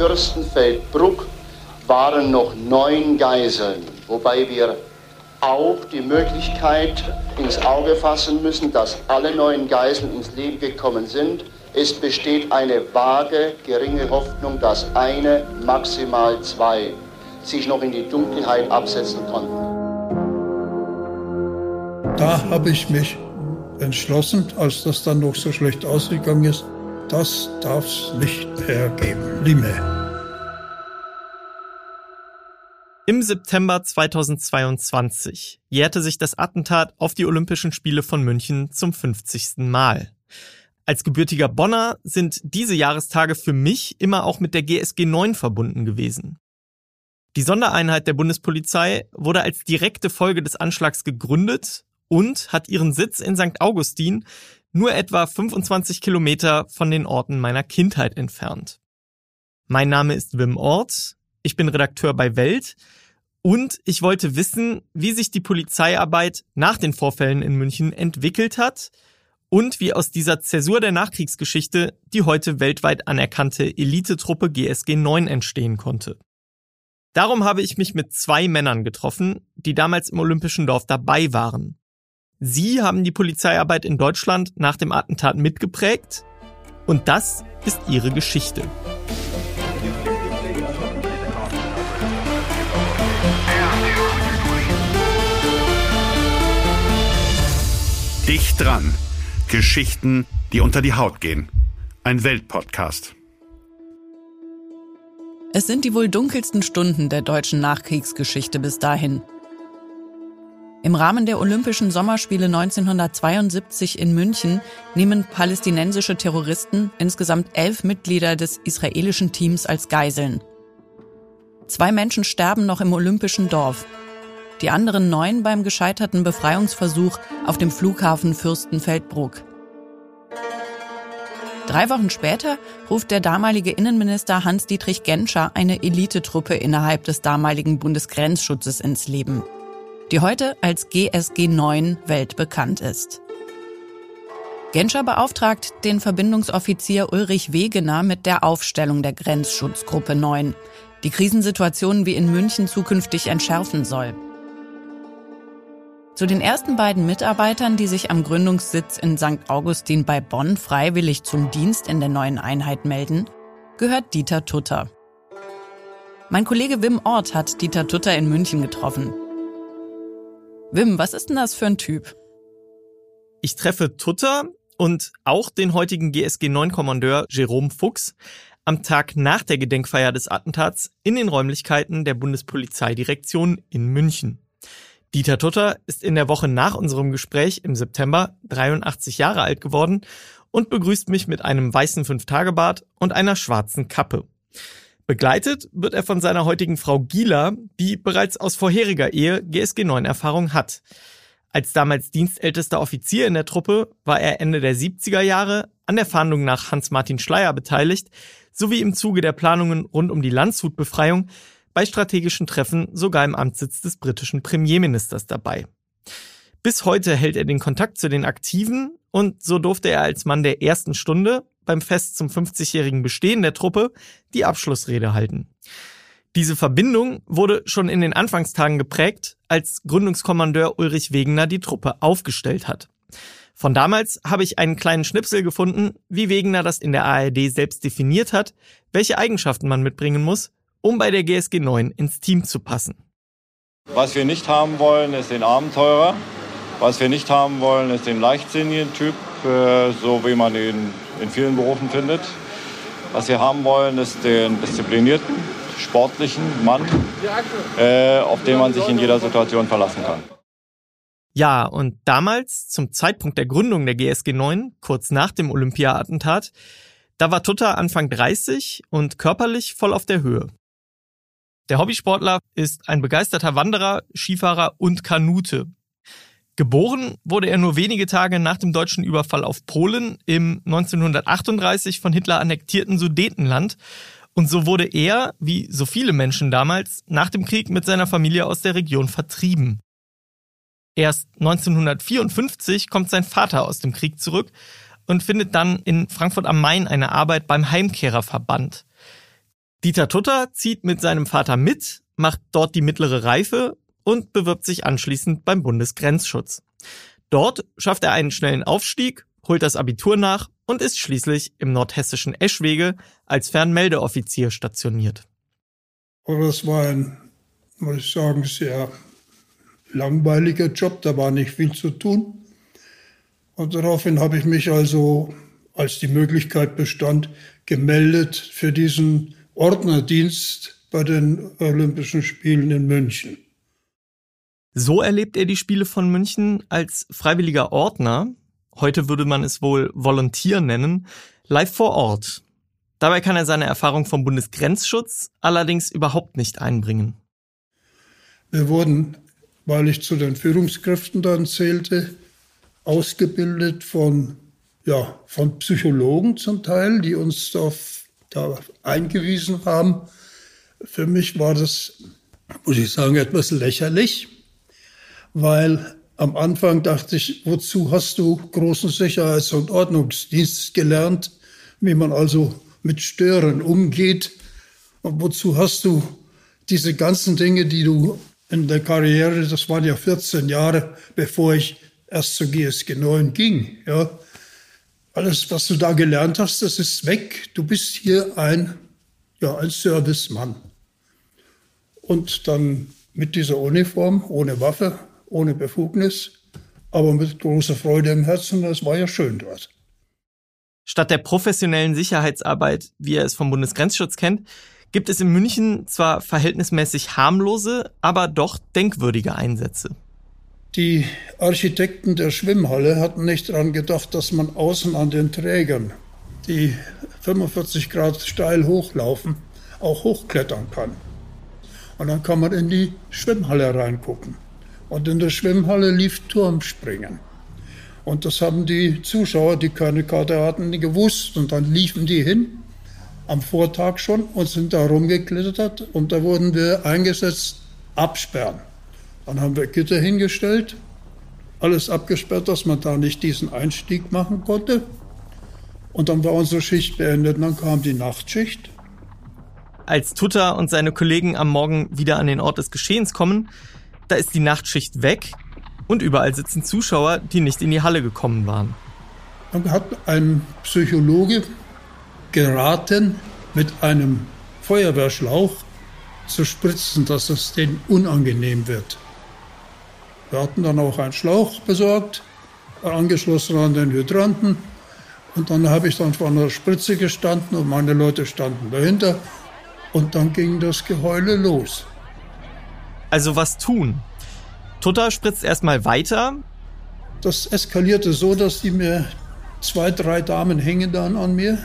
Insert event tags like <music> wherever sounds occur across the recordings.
Fürstenfeldbruck waren noch neun Geiseln, wobei wir auch die Möglichkeit ins Auge fassen müssen, dass alle neun Geiseln ins Leben gekommen sind. Es besteht eine vage, geringe Hoffnung, dass eine, maximal zwei sich noch in die Dunkelheit absetzen konnten. Da habe ich mich entschlossen, als das dann noch so schlecht ausgegangen ist, das darf es nicht mehr geben. Nie Im September 2022 jährte sich das Attentat auf die Olympischen Spiele von München zum 50. Mal. Als gebürtiger Bonner sind diese Jahrestage für mich immer auch mit der GSG 9 verbunden gewesen. Die Sondereinheit der Bundespolizei wurde als direkte Folge des Anschlags gegründet und hat ihren Sitz in St. Augustin nur etwa 25 Kilometer von den Orten meiner Kindheit entfernt. Mein Name ist Wim Ort, ich bin Redakteur bei Welt und ich wollte wissen, wie sich die Polizeiarbeit nach den Vorfällen in München entwickelt hat und wie aus dieser Zäsur der Nachkriegsgeschichte die heute weltweit anerkannte Elitetruppe GSG 9 entstehen konnte. Darum habe ich mich mit zwei Männern getroffen, die damals im Olympischen Dorf dabei waren. Sie haben die Polizeiarbeit in Deutschland nach dem Attentat mitgeprägt und das ist ihre Geschichte. Dicht dran. Geschichten, die unter die Haut gehen. Ein Weltpodcast. Es sind die wohl dunkelsten Stunden der deutschen Nachkriegsgeschichte bis dahin. Im Rahmen der Olympischen Sommerspiele 1972 in München nehmen palästinensische Terroristen insgesamt elf Mitglieder des israelischen Teams als Geiseln. Zwei Menschen sterben noch im Olympischen Dorf, die anderen neun beim gescheiterten Befreiungsversuch auf dem Flughafen Fürstenfeldbruck. Drei Wochen später ruft der damalige Innenminister Hans-Dietrich Genscher eine Elitetruppe innerhalb des damaligen Bundesgrenzschutzes ins Leben, die heute als GSG 9 weltbekannt ist. Genscher beauftragt den Verbindungsoffizier Ulrich Wegener mit der Aufstellung der Grenzschutzgruppe 9, die Krisensituationen wie in München zukünftig entschärfen soll. Zu den ersten beiden Mitarbeitern, die sich am Gründungssitz in St. Augustin bei Bonn freiwillig zum Dienst in der neuen Einheit melden, gehört Dieter Tutter. Mein Kollege Wim Ort hat Dieter Tutter in München getroffen. Wim, was ist denn das für ein Typ? Ich treffe Tutter und auch den heutigen GSG 9 Kommandeur Jerome Fuchs am Tag nach der Gedenkfeier des Attentats in den Räumlichkeiten der Bundespolizeidirektion in München. Dieter Tutter ist in der Woche nach unserem Gespräch im September 83 Jahre alt geworden und begrüßt mich mit einem weißen Fünf-Tage-Bart und einer schwarzen Kappe. Begleitet wird er von seiner heutigen Frau Gila, die bereits aus vorheriger Ehe GSG 9 Erfahrung hat. Als damals dienstältester Offizier in der Truppe war er Ende der 70er Jahre an der Fahndung nach Hans-Martin Schleier beteiligt, sowie im Zuge der Planungen rund um die Landshutbefreiung bei strategischen Treffen sogar im Amtssitz des britischen Premierministers dabei. Bis heute hält er den Kontakt zu den Aktiven und so durfte er als Mann der ersten Stunde beim Fest zum 50-jährigen Bestehen der Truppe die Abschlussrede halten. Diese Verbindung wurde schon in den Anfangstagen geprägt, als Gründungskommandeur Ulrich Wegener die Truppe aufgestellt hat. Von damals habe ich einen kleinen Schnipsel gefunden, wie Wegener das in der ARD selbst definiert hat, welche Eigenschaften man mitbringen muss, um bei der GSG 9 ins Team zu passen. Was wir nicht haben wollen, ist den Abenteurer. Was wir nicht haben wollen, ist den leichtsinnigen Typ, äh, so wie man ihn in vielen Berufen findet. Was wir haben wollen, ist den disziplinierten, sportlichen Mann, äh, auf den man sich in jeder Situation verlassen kann. Ja, und damals, zum Zeitpunkt der Gründung der GSG 9, kurz nach dem Olympia-Attentat, da war Tutta Anfang 30 und körperlich voll auf der Höhe. Der Hobbysportler ist ein begeisterter Wanderer, Skifahrer und Kanute. Geboren wurde er nur wenige Tage nach dem deutschen Überfall auf Polen im 1938 von Hitler annektierten Sudetenland. Und so wurde er, wie so viele Menschen damals, nach dem Krieg mit seiner Familie aus der Region vertrieben. Erst 1954 kommt sein Vater aus dem Krieg zurück und findet dann in Frankfurt am Main eine Arbeit beim Heimkehrerverband. Dieter Tutter zieht mit seinem Vater mit, macht dort die mittlere Reife und bewirbt sich anschließend beim Bundesgrenzschutz. Dort schafft er einen schnellen Aufstieg, holt das Abitur nach und ist schließlich im nordhessischen Eschwege als Fernmeldeoffizier stationiert. Aber das war ein, muss ich sagen, sehr langweiliger Job, da war nicht viel zu tun. Und daraufhin habe ich mich also, als die Möglichkeit bestand, gemeldet für diesen Ordnerdienst bei den Olympischen Spielen in München. So erlebt er die Spiele von München als freiwilliger Ordner, heute würde man es wohl Volontier nennen, live vor Ort. Dabei kann er seine Erfahrung vom Bundesgrenzschutz allerdings überhaupt nicht einbringen. Wir wurden, weil ich zu den Führungskräften dann zählte, ausgebildet von, ja, von Psychologen zum Teil, die uns auf, da eingewiesen haben. Für mich war das, muss ich sagen, etwas lächerlich, weil am Anfang dachte ich, wozu hast du großen Sicherheits- und Ordnungsdienst gelernt, wie man also mit Stören umgeht? Und wozu hast du diese ganzen Dinge, die du in der Karriere, das waren ja 14 Jahre, bevor ich erst zur GSG 9 ging, ja. Alles, was du da gelernt hast, das ist weg. Du bist hier ein, ja, ein Servicemann. Und dann mit dieser Uniform, ohne Waffe, ohne Befugnis, aber mit großer Freude im Herzen. Das war ja schön dort. Statt der professionellen Sicherheitsarbeit, wie er es vom Bundesgrenzschutz kennt, gibt es in München zwar verhältnismäßig harmlose, aber doch denkwürdige Einsätze. Die Architekten der Schwimmhalle hatten nicht daran gedacht, dass man außen an den Trägern, die 45 Grad steil hochlaufen, auch hochklettern kann. Und dann kann man in die Schwimmhalle reingucken. Und in der Schwimmhalle lief Turmspringen. Und das haben die Zuschauer, die keine Karte hatten, gewusst. Und dann liefen die hin am Vortag schon und sind da rumgeklettert. Und da wurden wir eingesetzt, absperren. Dann haben wir Gitter hingestellt, alles abgesperrt, dass man da nicht diesen Einstieg machen konnte. Und dann war unsere Schicht beendet und dann kam die Nachtschicht. Als Tutter und seine Kollegen am Morgen wieder an den Ort des Geschehens kommen, da ist die Nachtschicht weg und überall sitzen Zuschauer, die nicht in die Halle gekommen waren. Dann hat ein Psychologe geraten, mit einem Feuerwehrschlauch zu spritzen, dass es denen unangenehm wird. Wir hatten dann auch einen Schlauch besorgt, angeschlossen an den Hydranten. Und dann habe ich dann vor einer Spritze gestanden und meine Leute standen dahinter. Und dann ging das Geheule los. Also was tun? Tutter spritzt erstmal weiter. Das eskalierte so, dass die mir zwei, drei Damen hängen dann an mir,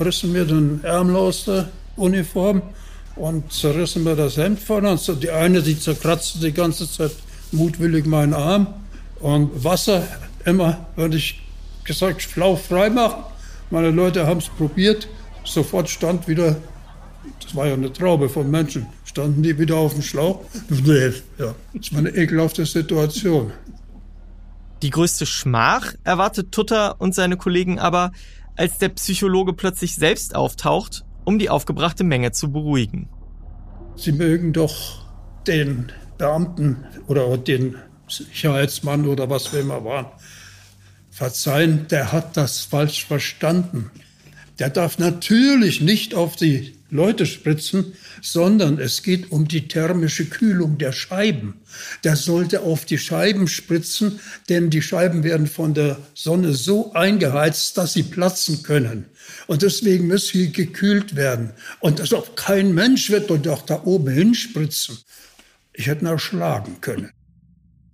rissen mir den Ärmel aus der Uniform und zerrissen mir das Hemd von uns. Die eine, die zerkratzte die ganze Zeit mutwillig meinen Arm und Wasser immer, wenn ich gesagt, Schlauch frei machen. Meine Leute haben es probiert. Sofort stand wieder, das war ja eine Traube von Menschen, standen die wieder auf dem Schlauch. <laughs> Ja, das war eine ekelhafte Situation. Die größte Schmach erwartet Tutter und seine Kollegen aber, als der Psychologe plötzlich selbst auftaucht, um die aufgebrachte Menge zu beruhigen. Sie mögen doch den Beamten oder den Sicherheitsmann oder was wir immer waren, verzeihen, der hat das falsch verstanden. Der darf natürlich nicht auf die Leute spritzen, sondern es geht um die thermische Kühlung der Scheiben. Der sollte auf die Scheiben spritzen, denn die Scheiben werden von der Sonne so eingeheizt, dass sie platzen können. Und deswegen müssen sie gekühlt werden. Und auch kein Mensch wird doch da oben hinspritzen. Ich hätte ihn erschlagen können.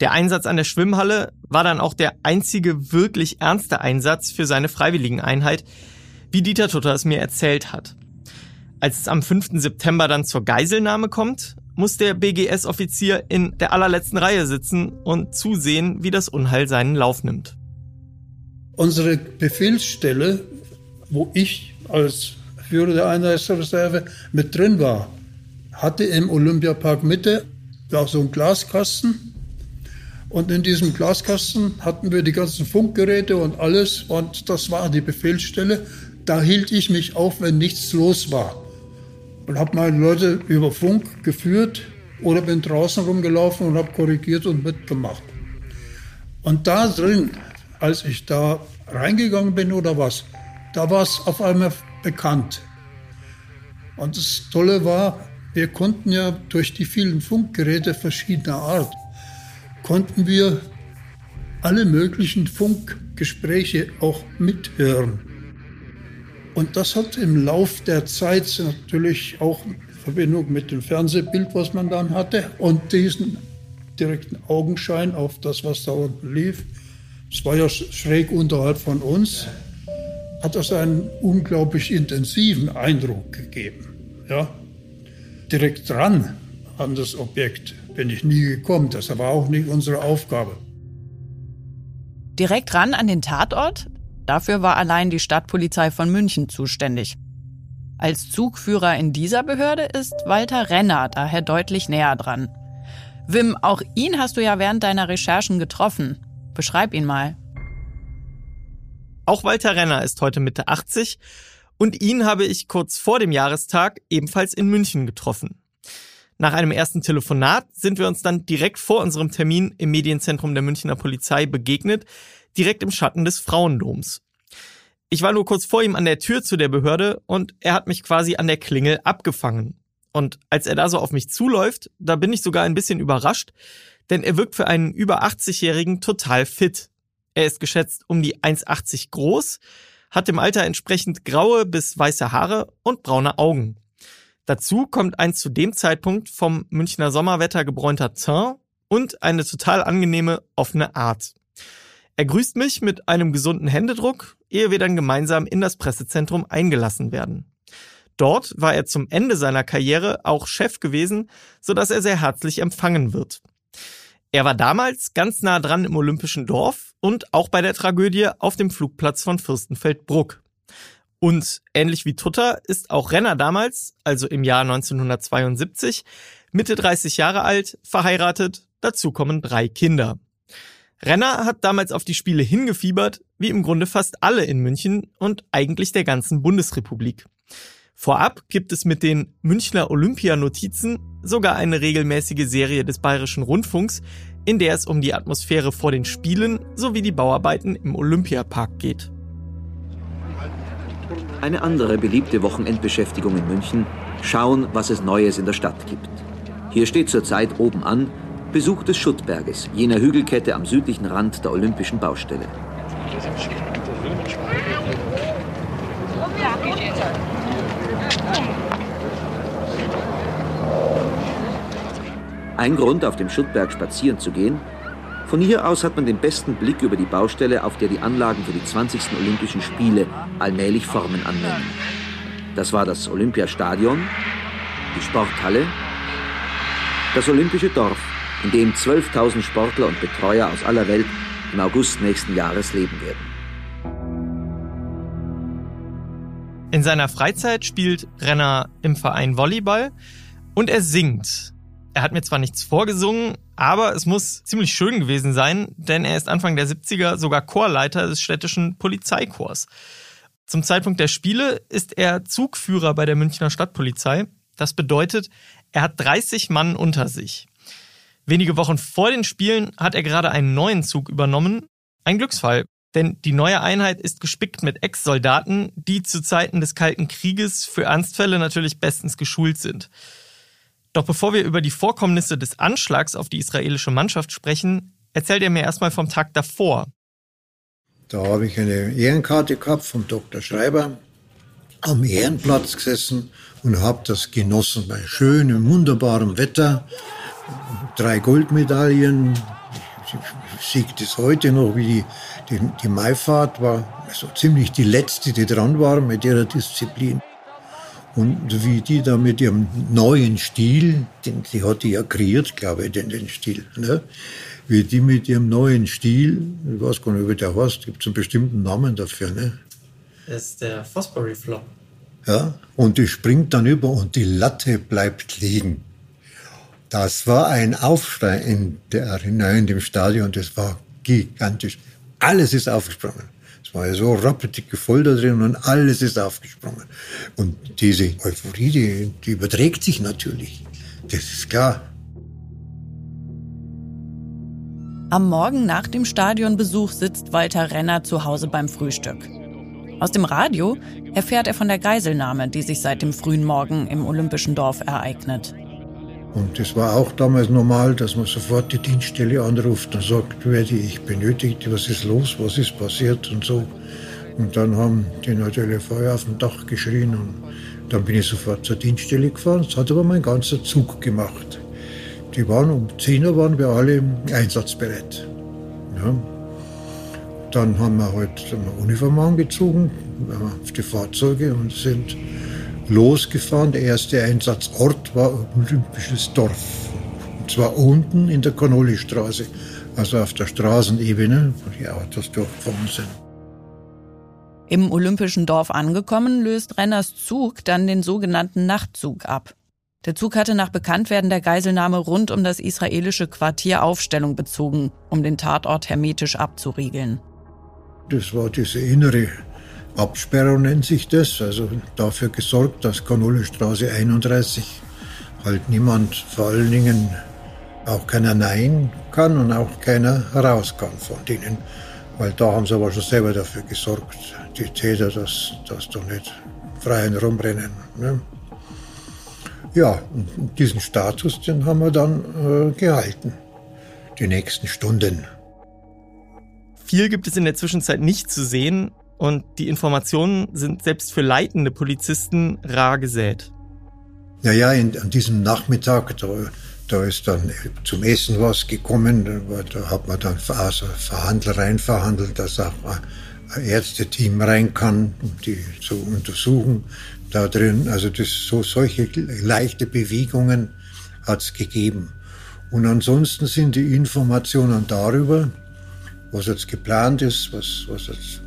Der Einsatz an der Schwimmhalle war dann auch der einzige wirklich ernste Einsatz für seine Freiwilligeneinheit, wie Dieter Tutter es mir erzählt hat. Als es am 5. September dann zur Geiselnahme kommt, muss der BGS-Offizier in der allerletzten Reihe sitzen und zusehen, wie das Unheil seinen Lauf nimmt. Unsere Befehlsstelle, wo ich als Führer der Einheitsreserve mit drin war, hatte im Olympiapark Mitte war so ein Glaskasten. Und in diesem Glaskasten hatten wir die ganzen Funkgeräte und alles. Und das war die Befehlsstelle. Da hielt ich mich auf, wenn nichts los war. und habe meine Leute über Funk geführt oder bin draußen rumgelaufen und habe korrigiert und mitgemacht. Und da drin, als ich da reingegangen bin oder was, da war es auf einmal bekannt. Und das Tolle war, wir konnten ja durch die vielen Funkgeräte verschiedener Art, konnten wir alle möglichen Funkgespräche auch mithören. Und das hat im Lauf der Zeit natürlich auch in Verbindung mit dem Fernsehbild, was man dann hatte, und diesen direkten Augenschein auf das, was da unten lief. Es war ja schräg unterhalb von uns, hat das einen unglaublich intensiven Eindruck gegeben. Ja? Direkt dran an das Objekt bin ich nie gekommen. Das war auch nicht unsere Aufgabe. Direkt ran an den Tatort? Dafür war allein die Stadtpolizei von München zuständig. Als Zugführer in dieser Behörde ist Walter Renner daher deutlich näher dran. Wim, auch ihn hast du ja während deiner Recherchen getroffen. Beschreib ihn mal. Auch Walter Renner ist heute Mitte 80 und ihn habe ich kurz vor dem Jahrestag ebenfalls in München getroffen. Nach einem ersten Telefonat sind wir uns dann direkt vor unserem Termin im Medienzentrum der Münchner Polizei begegnet, direkt im Schatten des Frauendoms. Ich war nur kurz vor ihm an der Tür zu der Behörde und er hat mich quasi an der Klingel abgefangen. Und als er da so auf mich zuläuft, da bin ich sogar ein bisschen überrascht, denn er wirkt für einen über 80-Jährigen total fit. Er ist geschätzt um die 1,80 groß, hat im Alter entsprechend graue bis weiße Haare und braune Augen. Dazu kommt ein zu dem Zeitpunkt vom Münchner Sommerwetter gebräunter Teint und eine total angenehme, offene Art. Er grüßt mich mit einem gesunden Händedruck, ehe wir dann gemeinsam in das Pressezentrum eingelassen werden. Dort war er zum Ende seiner Karriere auch Chef gewesen, so dass er sehr herzlich empfangen wird. Er war damals ganz nah dran im Olympischen Dorf und auch bei der Tragödie auf dem Flugplatz von Fürstenfeldbruck. Und ähnlich wie Tutter ist auch Renner damals, also im Jahr 1972, Mitte 30 Jahre alt, verheiratet, dazu kommen drei Kinder. Renner hat damals auf die Spiele hingefiebert, wie im Grunde fast alle in München und eigentlich der ganzen Bundesrepublik. Vorab gibt es mit den Münchner Olympianotizen sogar eine regelmäßige Serie des Bayerischen Rundfunks, in der es um die Atmosphäre vor den Spielen sowie die Bauarbeiten im Olympiapark geht. Eine andere beliebte Wochenendbeschäftigung in München, schauen, was es Neues in der Stadt gibt. Hier steht zurzeit oben an Besuch des Schuttberges, jener Hügelkette am südlichen Rand der Olympischen Baustelle. Ein Grund, auf dem Schuttberg spazieren zu gehen. Von hier aus hat man den besten Blick über die Baustelle, auf der die Anlagen für die 20. Olympischen Spiele allmählich Formen annehmen. Das war das Olympiastadion, die Sporthalle, das Olympische Dorf, in dem 12.000 Sportler und Betreuer aus aller Welt im August nächsten Jahres leben werden. In seiner Freizeit spielt Renner im Verein Volleyball und er singt. Er hat mir zwar nichts vorgesungen, aber es muss ziemlich schön gewesen sein, denn er ist Anfang der 70er sogar Chorleiter des städtischen Polizeikorps. Zum Zeitpunkt der Spiele ist er Zugführer bei der Münchner Stadtpolizei. Das bedeutet, er hat 30 Mann unter sich. Wenige Wochen vor den Spielen hat er gerade einen neuen Zug übernommen. Ein Glücksfall, denn die neue Einheit ist gespickt mit Ex-Soldaten, die zu Zeiten des Kalten Krieges für Ernstfälle natürlich bestens geschult sind. Doch bevor wir über die Vorkommnisse des Anschlags auf die israelische Mannschaft sprechen, erzählt er mir erstmal vom Tag davor. Da habe ich eine Ehrenkarte gehabt vom Dr. Schreiber, am Ehrenplatz gesessen und habe das genossen bei schönem, wunderbarem Wetter. Drei Goldmedaillen. Sehe das heute noch, wie die, die, die Maifahrt war so ziemlich die letzte, die dran war mit ihrer Disziplin. Und wie die da mit ihrem neuen Stil, den sie hat die ja kreiert, glaube ich, den, den Stil, ne? wie die mit ihrem neuen Stil, ich weiß gar nicht, wie der heißt, gibt es einen bestimmten Namen dafür. Ne? Das ist der Fosbury Flop. Ja, und die springt dann über und die Latte bleibt liegen. Das war ein Aufschrei in der Arena, in dem Stadion, das war gigantisch. Alles ist aufgesprungen. War ja so rappeldicke voll da drin und alles ist aufgesprungen. Und diese Euphorie, die, die überträgt sich natürlich. Das ist klar. Am Morgen nach dem Stadionbesuch sitzt Walter Renner zu Hause beim Frühstück. Aus dem Radio erfährt er von der Geiselnahme, die sich seit dem frühen Morgen im Olympischen Dorf ereignet. Und es war auch damals normal, dass man sofort die Dienststelle anruft und sagt, werde ich benötigt, was ist los, was ist passiert und so. Und dann haben die natürlich Feuer auf dem Dach geschrien und dann bin ich sofort zur Dienststelle gefahren. Das hat aber mein ganzer Zug gemacht. Die waren um 10 Uhr waren wir alle einsatzbereit. Ja. Dann haben wir halt eine Uniform angezogen auf die Fahrzeuge und sind losgefahren. Der erste Einsatzort war Olympisches Dorf. Und zwar unten in der Connolly-Straße, also auf der Straßenebene, wo die Autos durchgefahren sind. Im Olympischen Dorf angekommen, löst Renners Zug dann den sogenannten Nachtzug ab. Der Zug hatte nach Bekanntwerden der Geiselnahme rund um das israelische Quartier Aufstellung bezogen, um den Tatort hermetisch abzuriegeln. Das war diese innere Absperrung nennt sich das, also dafür gesorgt, dass Kanole-Straße 31 halt niemand, vor allen Dingen auch keiner Nein kann und auch keiner raus kann von denen. Weil da haben sie aber schon selber dafür gesorgt, die Täter, dass, dass da nicht frei rumrennen. Ne? Ja, und diesen Status, den haben wir dann äh, gehalten, die nächsten Stunden. Viel gibt es in der Zwischenzeit nicht zu sehen und die Informationen sind selbst für leitende Polizisten rar gesät. Ja, ja, in, an diesem Nachmittag, da, da ist dann zum Essen was gekommen, da, da hat man dann also Verhandler rein verhandelt, dass auch ein Ärzteteam rein kann, um die zu untersuchen. Da drin, also das, so solche leichte Bewegungen hat es gegeben. Und ansonsten sind die Informationen darüber, was jetzt geplant ist, was, was jetzt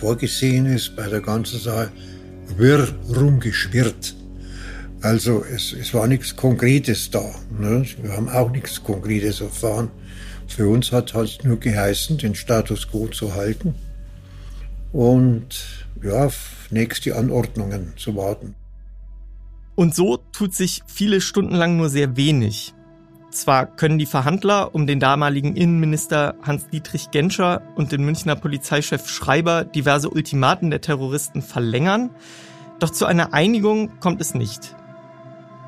vorgesehen ist bei der ganzen Sache, wirr rumgeschwirrt. Also es, es war nichts Konkretes da. Ne? Wir haben auch nichts Konkretes erfahren. Für uns hat halt nur geheißen, den Status quo zu halten und ja, auf nächste Anordnungen zu warten. Und so tut sich viele Stunden lang nur sehr wenig. Zwar können die Verhandler um den damaligen Innenminister Hans-Dietrich Genscher und den Münchner Polizeichef Schreiber diverse Ultimaten der Terroristen verlängern, doch zu einer Einigung kommt es nicht.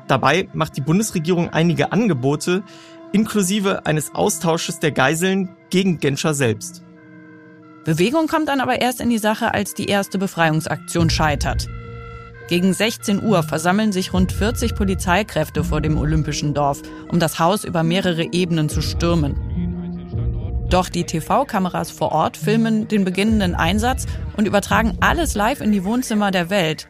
Dabei macht die Bundesregierung einige Angebote, inklusive eines Austausches der Geiseln gegen Genscher selbst. Bewegung kommt dann aber erst in die Sache, als die erste Befreiungsaktion scheitert. Gegen 16 Uhr versammeln sich rund 40 Polizeikräfte vor dem Olympischen Dorf, um das Haus über mehrere Ebenen zu stürmen. Doch die TV-Kameras vor Ort filmen den beginnenden Einsatz und übertragen alles live in die Wohnzimmer der Welt.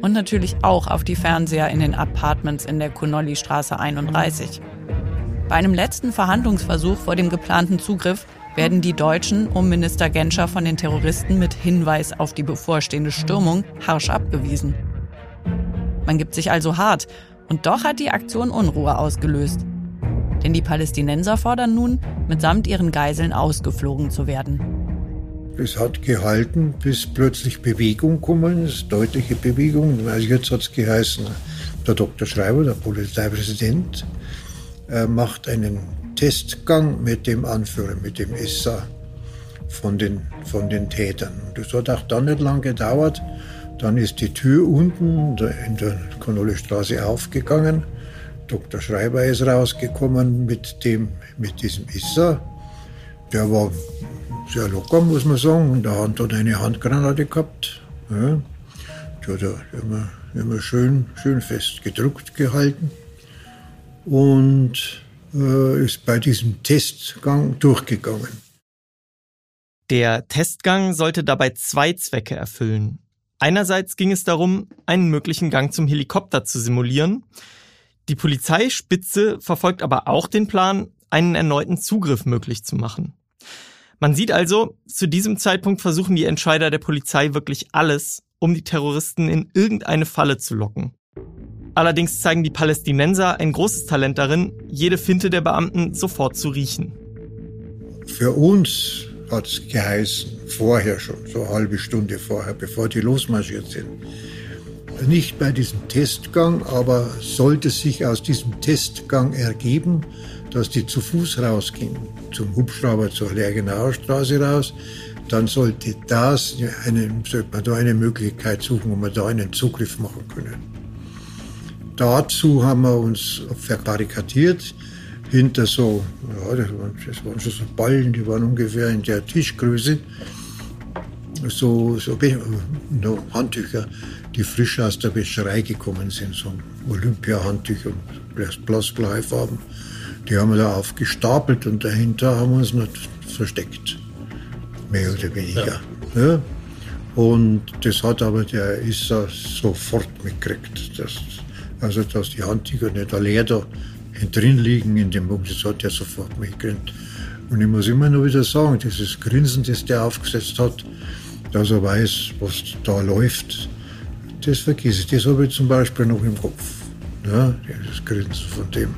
Und natürlich auch auf die Fernseher in den Apartments in der Connolly-Straße 31. Bei einem letzten Verhandlungsversuch vor dem geplanten Zugriff werden die Deutschen um Minister Genscher von den Terroristen mit Hinweis auf die bevorstehende Stürmung harsch abgewiesen. Man gibt sich also hart und doch hat die Aktion Unruhe ausgelöst. Denn die Palästinenser fordern nun, mitsamt ihren Geiseln ausgeflogen zu werden. Es hat gehalten, bis plötzlich Bewegung kommen ist, deutliche Bewegung. Also jetzt hat es geheißen, der Dr. Schreiber, der Polizeipräsident, macht einen Testgang mit dem Anführer, mit dem Issa von den, von den Tätern. Das hat auch dann nicht lange gedauert. Dann ist die Tür unten in der Connolly-Straße aufgegangen. Dr. Schreiber ist rausgekommen mit, dem, mit diesem Issa. Der war sehr locker, muss man sagen. In der Hand hat eine Handgranate gehabt. Ja. Die hat er immer, immer schön, schön fest gedruckt gehalten. Und äh, ist bei diesem Testgang durchgegangen. Der Testgang sollte dabei zwei Zwecke erfüllen. Einerseits ging es darum, einen möglichen Gang zum Helikopter zu simulieren. Die Polizeispitze verfolgt aber auch den Plan, einen erneuten Zugriff möglich zu machen. Man sieht also, zu diesem Zeitpunkt versuchen die Entscheider der Polizei wirklich alles, um die Terroristen in irgendeine Falle zu locken. Allerdings zeigen die Palästinenser ein großes Talent darin, jede Finte der Beamten sofort zu riechen. Für uns hat es geheißen, vorher schon, so eine halbe Stunde vorher, bevor die losmarschiert sind. Nicht bei diesem Testgang, aber sollte sich aus diesem Testgang ergeben, dass die zu Fuß rausgingen, zum Hubschrauber zur Lergenauer Straße raus, dann sollte das eine, sollte man da eine Möglichkeit suchen, wo man da einen Zugriff machen können. Dazu haben wir uns verbarrikadiert hinter so, ja, das waren, das waren schon so Ballen, die waren ungefähr in der Tischgröße, so, so no, Handtücher, die frisch aus der Wäscherei gekommen sind, so Olympia-Handtücher, blassblaue Farben. Die haben wir da aufgestapelt und dahinter haben wir uns noch versteckt. Mehr oder weniger. Ja. ja. Und das hat aber der Issa sofort mitgekriegt. Dass, also, dass die Handtücher nicht leer da drin liegen in dem Buch, das hat er sofort mitgekriegt. Und ich muss immer nur wieder sagen, dieses Grinsen, das der aufgesetzt hat, dass er weiß, was da läuft, das vergesse ich. Das habe ich zum Beispiel noch im Kopf. Ja, das Grinsen von dem.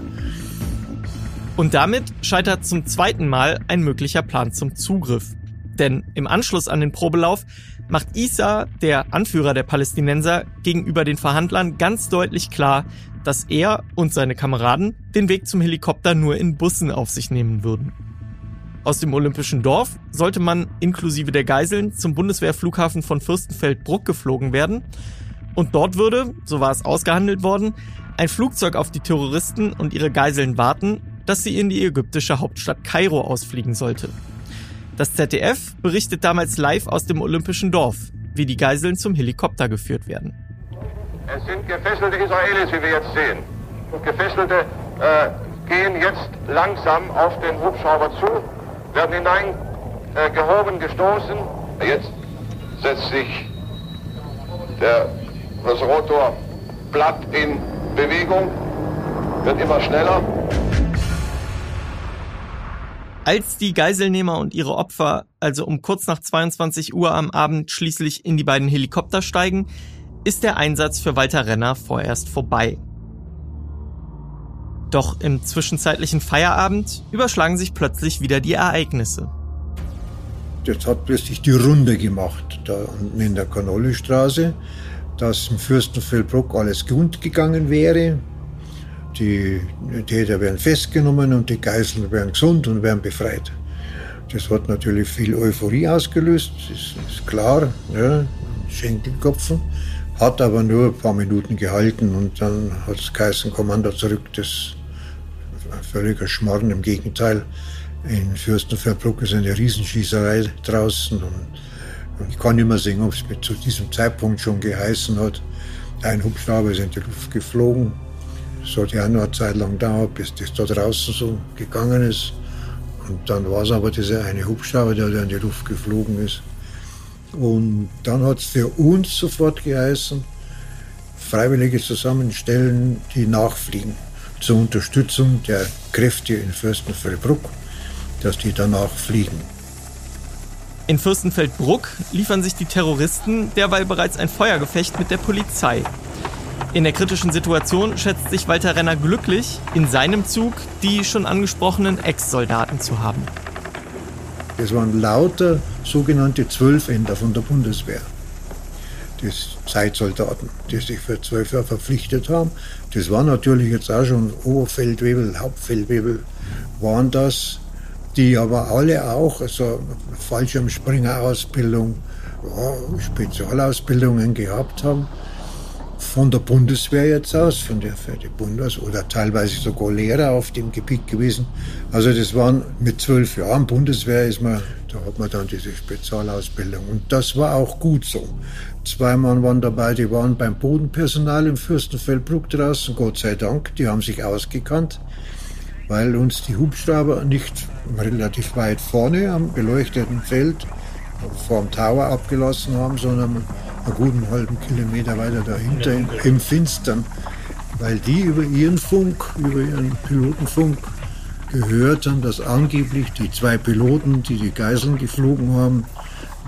Und damit scheitert zum zweiten Mal ein möglicher Plan zum Zugriff. Denn im Anschluss an den Probelauf macht Isa, der Anführer der Palästinenser, gegenüber den Verhandlern ganz deutlich klar, dass er und seine Kameraden den Weg zum Helikopter nur in Bussen auf sich nehmen würden. Aus dem Olympischen Dorf sollte man inklusive der Geiseln zum Bundeswehrflughafen von Fürstenfeldbruck geflogen werden und dort würde, so war es ausgehandelt worden, ein Flugzeug auf die Terroristen und ihre Geiseln warten, das sie in die ägyptische Hauptstadt Kairo ausfliegen sollte. Das ZDF berichtet damals live aus dem Olympischen Dorf, wie die Geiseln zum Helikopter geführt werden. Es sind gefesselte Israelis, wie wir jetzt sehen. Gefesselte äh, gehen jetzt langsam auf den Hubschrauber zu, werden hinein äh, gestoßen. Jetzt setzt sich der, das Rotorblatt in Bewegung, wird immer schneller. Als die Geiselnehmer und ihre Opfer also um kurz nach 22 Uhr am Abend schließlich in die beiden Helikopter steigen, ist der Einsatz für Walter Renner vorerst vorbei. Doch im zwischenzeitlichen Feierabend überschlagen sich plötzlich wieder die Ereignisse. Das hat plötzlich die Runde gemacht, da unten in der Kanollestraße, dass im Fürstenfeldbruck alles gut gegangen wäre. Die Täter werden festgenommen und die Geiseln werden gesund und werden befreit. Das hat natürlich viel Euphorie ausgelöst, das ist klar, ja, Schenkelkopfen. Hat aber nur ein paar Minuten gehalten und dann hat es geheißen, Kommando zurück. Das ist völliger Schmarrn. Im Gegenteil, in Fürstenfeldbruck ist eine Riesenschießerei draußen. Und ich kann nicht mehr sehen, ob es zu diesem Zeitpunkt schon geheißen hat. Ein Hubschrauber ist in die Luft geflogen. Es hat ja auch noch eine Zeit lang dauert, bis das da draußen so gegangen ist. Und dann war es aber dieser eine Hubschrauber, der in die Luft geflogen ist. Und dann hat es für uns sofort geheißen, Freiwillige zusammenstellen, die nachfliegen zur Unterstützung der Kräfte in Fürstenfeldbruck, dass die danach fliegen. In Fürstenfeldbruck liefern sich die Terroristen derweil bereits ein Feuergefecht mit der Polizei. In der kritischen Situation schätzt sich Walter Renner glücklich, in seinem Zug die schon angesprochenen Ex-Soldaten zu haben. Das waren lauter sogenannte Zwölfender von der Bundeswehr. Das Zeitsoldaten, die sich für zwölf Jahre verpflichtet haben. Das waren natürlich jetzt auch schon Oberfeldwebel, Hauptfeldwebel, waren das, die aber alle auch, also Fallschirmspringerausbildung, ja, Spezialausbildungen gehabt haben von der Bundeswehr jetzt aus, von der für die Bundes- oder teilweise sogar Lehrer auf dem Gebiet gewesen. Also das waren mit zwölf Jahren Bundeswehr ist man, da hat man dann diese Spezialausbildung. Und das war auch gut so. Zwei Mann waren dabei, die waren beim Bodenpersonal im Fürstenfeldbruck draußen, Gott sei Dank, die haben sich ausgekannt, weil uns die Hubschrauber nicht relativ weit vorne am beleuchteten Feld vor dem Tower abgelassen haben, sondern einen guten halben Kilometer weiter dahinter im, im Finstern, weil die über ihren Funk, über ihren Pilotenfunk gehört haben, dass angeblich die zwei Piloten, die die Geiseln geflogen haben,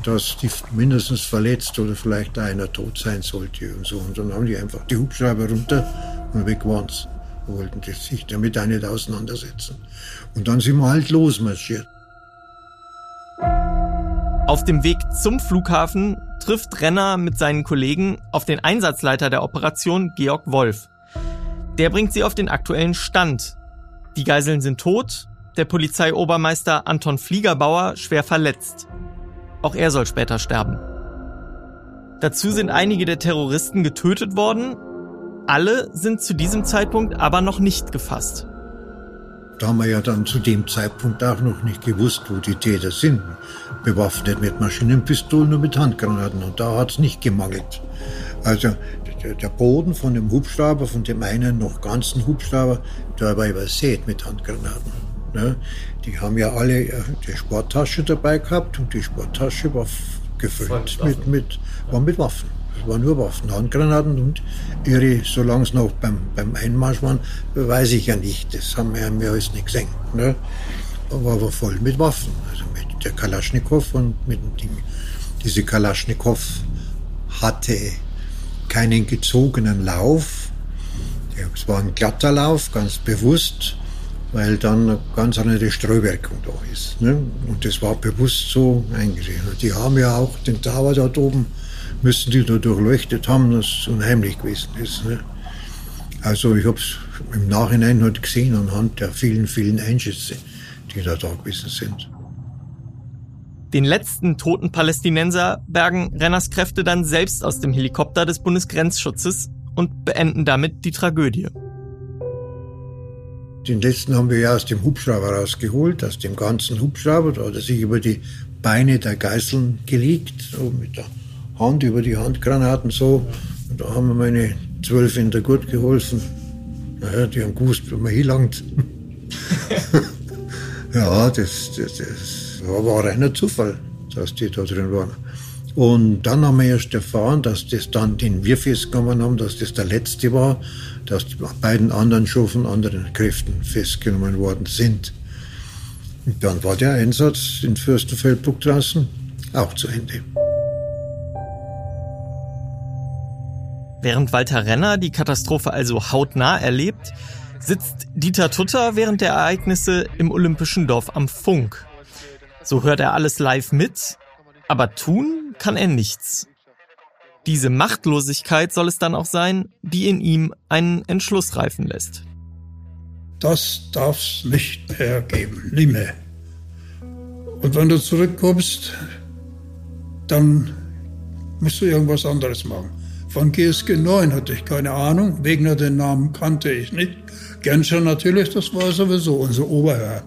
dass die mindestens verletzt oder vielleicht einer tot sein sollte und so. Und dann haben die einfach die Hubschrauber runter und weg waren's. Wollten sich damit auch nicht auseinandersetzen. Und dann sind wir halt losmarschiert. Auf dem Weg zum Flughafen trifft Renner mit seinen Kollegen auf den Einsatzleiter der Operation, Georg Wolf. Der bringt sie auf den aktuellen Stand. Die Geiseln sind tot, der Polizeiobermeister Anton Fliegerbauer schwer verletzt. Auch er soll später sterben. Dazu sind einige der Terroristen getötet worden. Alle sind zu diesem Zeitpunkt aber noch nicht gefasst. Haben wir ja dann zu dem Zeitpunkt auch noch nicht gewusst, wo die Täter sind. Bewaffnet mit Maschinenpistolen und mit Handgranaten. Und da hat es nicht gemangelt. Also der Boden von dem Hubschrauber, von dem einen noch ganzen Hubschrauber, der war übersät mit Handgranaten. Ne? Die haben ja alle äh, die Sporttasche dabei gehabt und die Sporttasche war gefüllt mit, mit, war mit Waffen. Es waren nur Waffen, Handgranaten und ihre, solange es noch beim, beim Einmarsch waren, weiß ich ja nicht. Das haben wir, haben wir alles nicht gesehen. Ne? Aber, aber voll mit Waffen. Also mit der Kalaschnikow und mit dem Ding. Diese Kalaschnikow hatte keinen gezogenen Lauf. Es war ein glatter Lauf, ganz bewusst, weil dann eine ganz andere Streuwirkung da ist. Ne? Und das war bewusst so eingesehen. Die haben ja auch den Tower dort oben müssen die da durchleuchtet haben, dass es unheimlich gewesen ist. Ne? Also ich habe es im Nachhinein halt gesehen anhand der vielen, vielen Einschüsse, die da da gewesen sind. Den letzten toten Palästinenser bergen Renners Kräfte dann selbst aus dem Helikopter des Bundesgrenzschutzes und beenden damit die Tragödie. Den letzten haben wir ja aus dem Hubschrauber rausgeholt, aus dem ganzen Hubschrauber. Da hat er sich über die Beine der Geiseln gelegt, so mit der Hand über die Handgranaten so. Und da haben wir meine zwölf in der Gurt geholfen. Naja, die haben gewusst, wo man hinlangt. <laughs> ja, das, das, das war reiner Zufall, dass die da drin waren. Und dann haben wir erst erfahren, dass das dann, den wir festgenommen haben, dass das der letzte war, dass die beiden anderen schon von anderen Kräften festgenommen worden sind. Und dann war der Einsatz in Fürstenfeldbruck draußen auch zu Ende. Während Walter Renner die Katastrophe also hautnah erlebt, sitzt Dieter Tutter während der Ereignisse im Olympischen Dorf am Funk. So hört er alles live mit, aber tun kann er nichts. Diese Machtlosigkeit soll es dann auch sein, die in ihm einen Entschluss reifen lässt. Das darf es nicht mehr geben, nie mehr. Und wenn du zurückkommst, dann musst du irgendwas anderes machen. Von GSG 9 hatte ich keine Ahnung. Wegner den Namen kannte ich nicht. Genscher natürlich, das war sowieso unser Oberherr.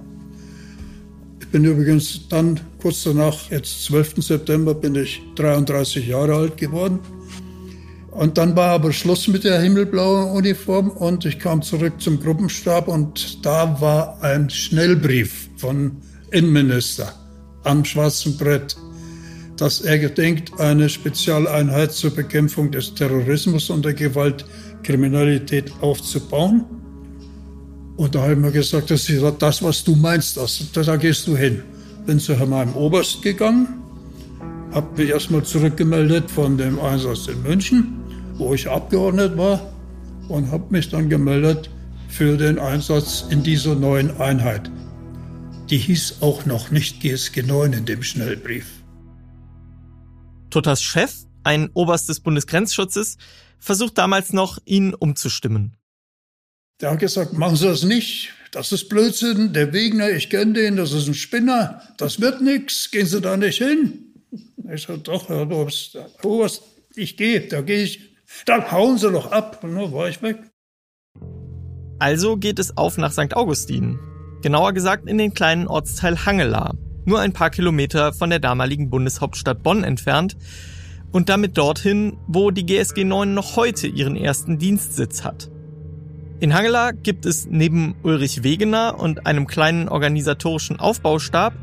Ich bin übrigens dann kurz danach, jetzt 12. September, bin ich 33 Jahre alt geworden. Und dann war aber Schluss mit der himmelblauen Uniform und ich kam zurück zum Gruppenstab und da war ein Schnellbrief von Innenminister am schwarzen Brett dass er gedenkt, eine Spezialeinheit zur Bekämpfung des Terrorismus und der Gewaltkriminalität aufzubauen. Und da habe ich mir gesagt, das ist das, was du meinst, das, da gehst du hin. Bin zu meinem Oberst gegangen, habe mich erstmal zurückgemeldet von dem Einsatz in München, wo ich abgeordnet war, und habe mich dann gemeldet für den Einsatz in dieser neuen Einheit. Die hieß auch noch nicht GSG 9 in dem Schnellbrief. Tutters Chef, ein Oberst des Bundesgrenzschutzes, versucht damals noch, ihn umzustimmen. Der hat gesagt, machen Sie das nicht. Das ist Blödsinn. Der Wegner, ich kenne den, das ist ein Spinner. Das wird nichts. Gehen Sie da nicht hin. Ich sage, doch, Herr Oberst, Oberst ich gehe, da gehe ich. Dann hauen Sie doch ab. Und dann war ich weg. Also geht es auf nach St. Augustin. Genauer gesagt in den kleinen Ortsteil Hangela nur ein paar Kilometer von der damaligen Bundeshauptstadt Bonn entfernt und damit dorthin, wo die GSG 9 noch heute ihren ersten Dienstsitz hat. In Hangela gibt es neben Ulrich Wegener und einem kleinen organisatorischen Aufbaustab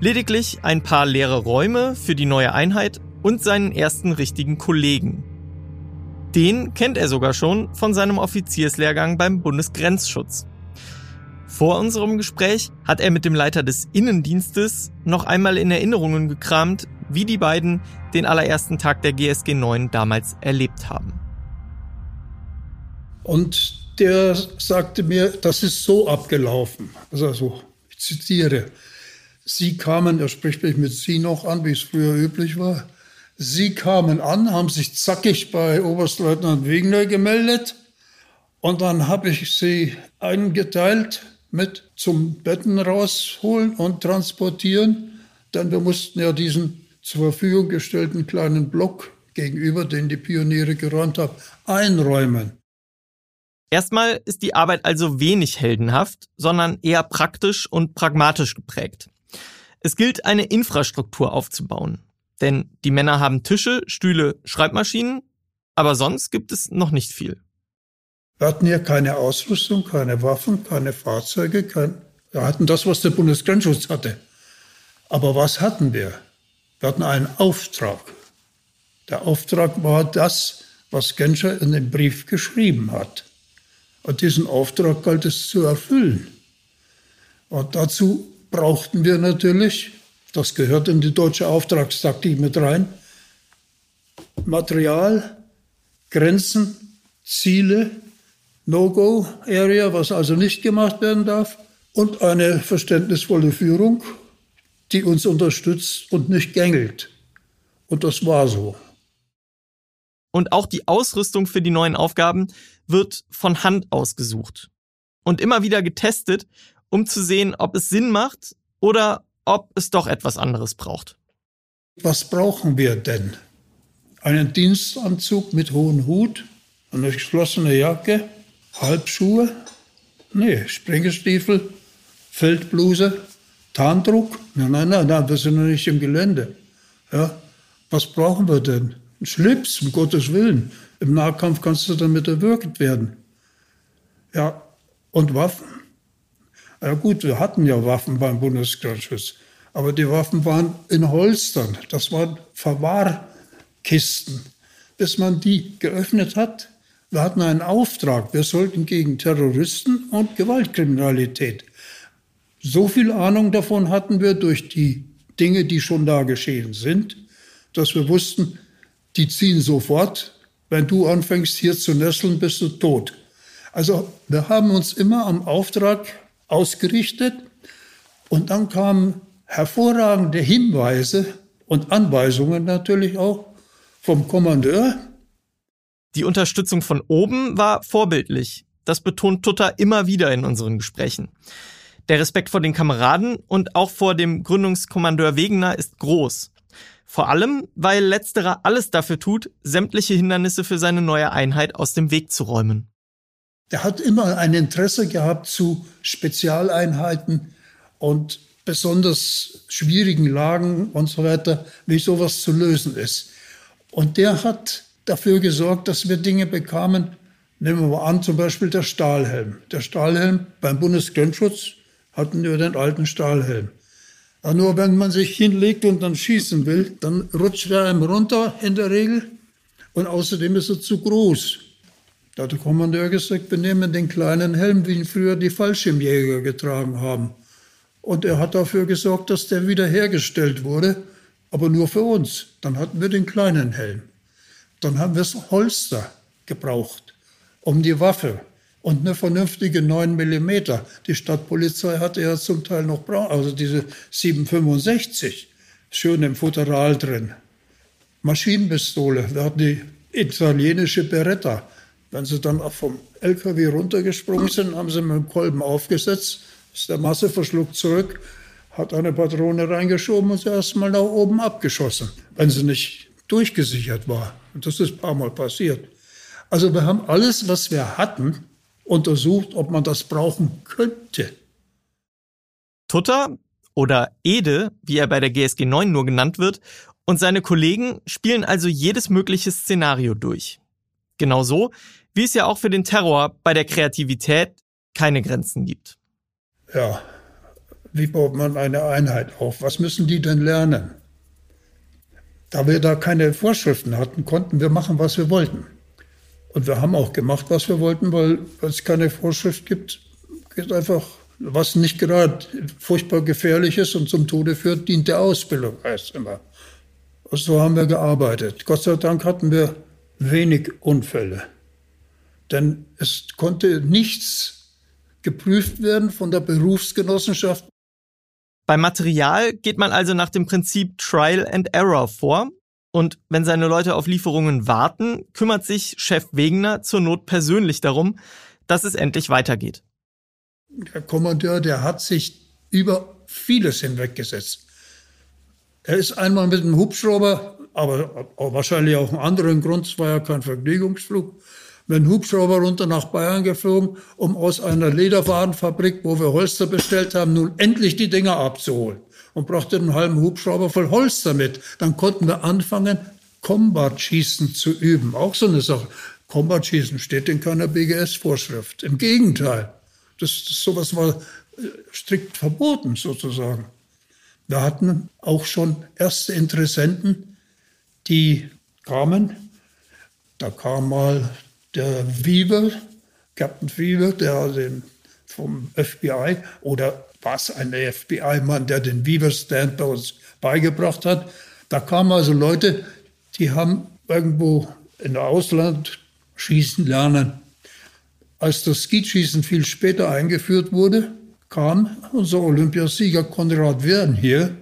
lediglich ein paar leere Räume für die neue Einheit und seinen ersten richtigen Kollegen. Den kennt er sogar schon von seinem Offizierslehrgang beim Bundesgrenzschutz. Vor unserem Gespräch hat er mit dem Leiter des Innendienstes noch einmal in Erinnerungen gekramt, wie die beiden den allerersten Tag der GSG 9 damals erlebt haben. Und der sagte mir, das ist so abgelaufen. Also, ich zitiere. Sie kamen, er spricht mich mit Sie noch an, wie es früher üblich war. Sie kamen an, haben sich zackig bei Oberstleutnant Wegner gemeldet und dann habe ich sie eingeteilt mit zum Betten rausholen und transportieren, denn wir mussten ja diesen zur Verfügung gestellten kleinen Block gegenüber, den die Pioniere geräumt haben, einräumen. Erstmal ist die Arbeit also wenig heldenhaft, sondern eher praktisch und pragmatisch geprägt. Es gilt, eine Infrastruktur aufzubauen. Denn die Männer haben Tische, Stühle, Schreibmaschinen, aber sonst gibt es noch nicht viel. Wir hatten hier keine Ausrüstung, keine Waffen, keine Fahrzeuge. Kein wir hatten das, was der Bundesgrenzschutz hatte. Aber was hatten wir? Wir hatten einen Auftrag. Der Auftrag war das, was Genscher in dem Brief geschrieben hat. Und diesen Auftrag galt es zu erfüllen. Und dazu brauchten wir natürlich, das gehört in die deutsche Auftragstaktik mit rein, Material, Grenzen, Ziele, No-Go-Area, was also nicht gemacht werden darf, und eine verständnisvolle Führung, die uns unterstützt und nicht gängelt. Und das war so. Und auch die Ausrüstung für die neuen Aufgaben wird von Hand ausgesucht und immer wieder getestet, um zu sehen, ob es Sinn macht oder ob es doch etwas anderes braucht. Was brauchen wir denn? Einen Dienstanzug mit hohem Hut, eine geschlossene Jacke, Halbschuhe? Nee, Springestiefel, Feldbluse, Tarndruck? Nein, nein, nein, nein, wir sind noch nicht im Gelände. Ja, was brauchen wir denn? Ein Schlips, um Gottes Willen. Im Nahkampf kannst du damit erwürgt werden. Ja, und Waffen? Ja gut, wir hatten ja Waffen beim Bundesgrenzschutz, aber die Waffen waren in Holstern. Das waren Verwahrkisten. Bis man die geöffnet hat, wir hatten einen Auftrag. Wir sollten gegen Terroristen und Gewaltkriminalität. So viel Ahnung davon hatten wir durch die Dinge, die schon da geschehen sind, dass wir wussten, die ziehen sofort wenn du anfängst hier zu nesseln, bist du tot. Also wir haben uns immer am Auftrag ausgerichtet und dann kamen hervorragende Hinweise und Anweisungen natürlich auch vom Kommandeur. Die Unterstützung von oben war vorbildlich. Das betont Tutta immer wieder in unseren Gesprächen. Der Respekt vor den Kameraden und auch vor dem Gründungskommandeur Wegener ist groß. Vor allem, weil letzterer alles dafür tut, sämtliche Hindernisse für seine neue Einheit aus dem Weg zu räumen. Er hat immer ein Interesse gehabt zu Spezialeinheiten und besonders schwierigen Lagen und so weiter, wie sowas zu lösen ist. Und der hat dafür gesorgt, dass wir Dinge bekamen. Nehmen wir mal an, zum Beispiel der Stahlhelm. Der Stahlhelm beim Bundesgrenzschutz hatten wir den alten Stahlhelm. Nur wenn man sich hinlegt und dann schießen will, dann rutscht er einem runter in der Regel. Und außerdem ist er zu groß. Da hat der Kommandeur gesagt, wir nehmen den kleinen Helm, wie ihn früher die Fallschirmjäger getragen haben. Und er hat dafür gesorgt, dass der wiederhergestellt wurde, aber nur für uns. Dann hatten wir den kleinen Helm. Dann haben wir das Holster gebraucht, um die Waffe und eine vernünftige 9 mm. Die Stadtpolizei hatte ja zum Teil noch braun, also diese 765, schön im Futteral drin. Maschinenpistole, wir hatten die italienische Beretta. Wenn sie dann vom LKW runtergesprungen sind, haben sie mit dem Kolben aufgesetzt, ist der Masseverschluck zurück, hat eine Patrone reingeschoben und sie erstmal nach oben abgeschossen, wenn sie nicht durchgesichert war. Und das ist ein paar Mal passiert. Also wir haben alles, was wir hatten, untersucht, ob man das brauchen könnte. Tutter oder Ede, wie er bei der GSG 9 nur genannt wird, und seine Kollegen spielen also jedes mögliche Szenario durch. Genauso, wie es ja auch für den Terror bei der Kreativität keine Grenzen gibt. Ja, wie baut man eine Einheit auf? Was müssen die denn lernen? Da wir da keine Vorschriften hatten, konnten wir machen, was wir wollten. Und wir haben auch gemacht, was wir wollten, weil es keine Vorschrift gibt, geht einfach, was nicht gerade furchtbar gefährlich ist und zum Tode führt, dient der Ausbildung, heißt immer. Und so haben wir gearbeitet. Gott sei Dank hatten wir wenig Unfälle. Denn es konnte nichts geprüft werden von der Berufsgenossenschaft. Beim Material geht man also nach dem Prinzip Trial and Error vor. Und wenn seine Leute auf Lieferungen warten, kümmert sich Chef Wegener zur Not persönlich darum, dass es endlich weitergeht. Der Kommandeur, der hat sich über vieles hinweggesetzt. Er ist einmal mit einem Hubschrauber, aber wahrscheinlich auch einen anderen Grund, es war ja kein Vergnügungsflug, mit einem Hubschrauber runter nach Bayern geflogen, um aus einer Lederwarenfabrik, wo wir Holster bestellt haben, nun endlich die Dinger abzuholen. Und brachte einen halben Hubschrauber voll Holster mit. Dann konnten wir anfangen, Combat-Schießen zu üben. Auch so eine Sache. Combat-Schießen steht in keiner BGS-Vorschrift. Im Gegenteil. Das, das, sowas war äh, strikt verboten sozusagen. Wir hatten auch schon erste Interessenten, die kamen. Da kam mal der Weaver, Captain Weaver, der den vom FBI oder was ein FBI-Mann, der den Weaver-Stand bei uns beigebracht hat. Da kamen also Leute, die haben irgendwo in der Ausland schießen lernen. Als das Skeetschießen viel später eingeführt wurde, kam unser Olympiasieger Konrad Wirn hier